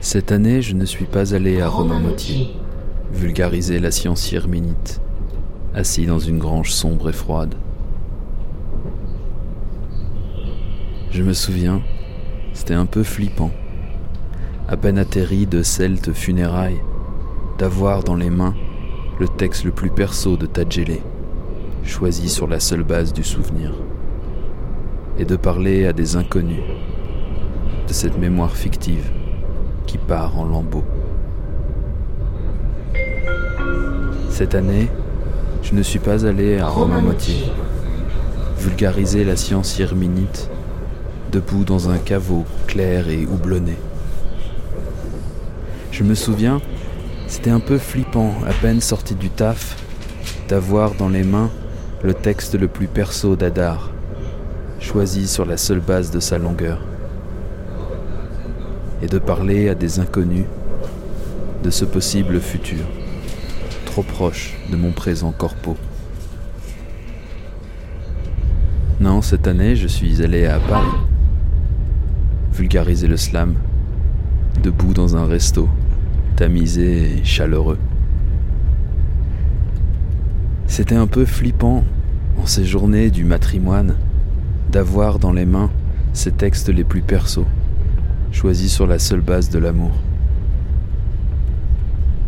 Cette année, je ne suis pas allé à Romain-Motier, vulgariser la science yerminite, assis dans une grange sombre et froide. Je me souviens, c'était un peu flippant, à peine atterri de celtes funérailles, d'avoir dans les mains le texte le plus perso de Tadjele, choisi sur la seule base du souvenir, et de parler à des inconnus cette mémoire fictive qui part en lambeaux. Cette année, je ne suis pas allé à Romain-Motier, vulgariser la science yerminite, debout dans un caveau clair et houblonné. Je me souviens, c'était un peu flippant, à peine sorti du taf, d'avoir dans les mains le texte le plus perso d'Adar, choisi sur la seule base de sa longueur et de parler à des inconnus de ce possible futur, trop proche de mon présent corpo. Non, cette année, je suis allé à Paris, vulgariser le slam, debout dans un resto, tamisé et chaleureux. C'était un peu flippant, en ces journées du matrimoine, d'avoir dans les mains ces textes les plus persos choisi sur la seule base de l'amour.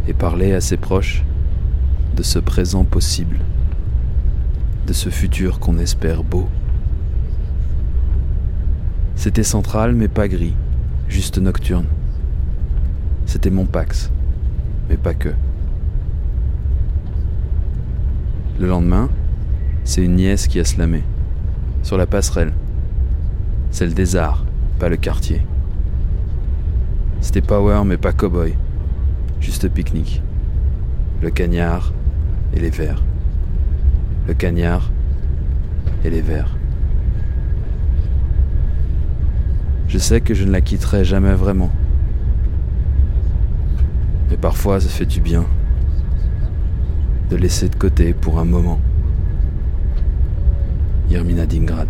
Et parler à ses proches de ce présent possible, de ce futur qu'on espère beau. C'était central mais pas gris, juste nocturne. C'était mon Pax, mais pas que. Le lendemain, c'est une nièce qui a slamé, sur la passerelle, celle des arts, pas le quartier. C'était power mais pas cowboy. Juste pique-nique. Le cagnard et les verres. Le cagnard et les verres. Je sais que je ne la quitterai jamais vraiment. Mais parfois ça fait du bien de laisser de côté pour un moment. Yermina Dingrad.